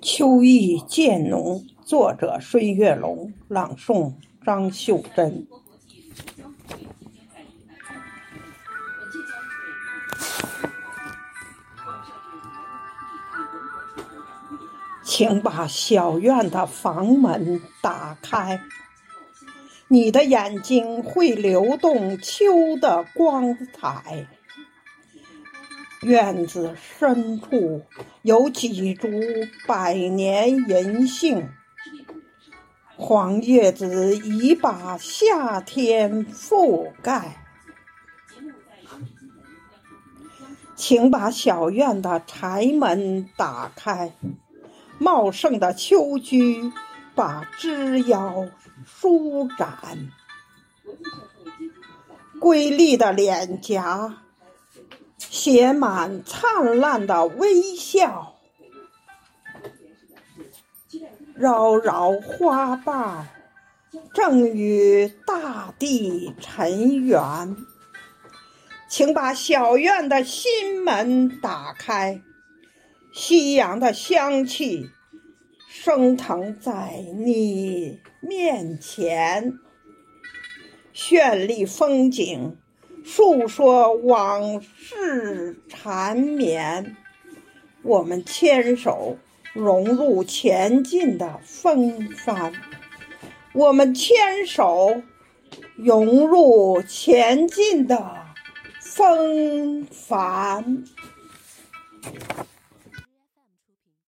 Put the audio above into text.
秋意渐浓，作者孙月龙，朗诵张秀珍。请把小院的房门打开，你的眼睛会流动秋的光彩。院子深处有几株百年银杏，黄叶子已把夏天覆盖。请把小院的柴门打开，茂盛的秋菊把枝腰舒展，瑰丽的脸颊。写满灿烂的微笑，绕绕花瓣正与大地尘缘。请把小院的心门打开，夕阳的香气升腾在你面前，绚丽风景。诉说往事缠绵，我们牵手融入前进的风帆，我们牵手融入前进的风帆。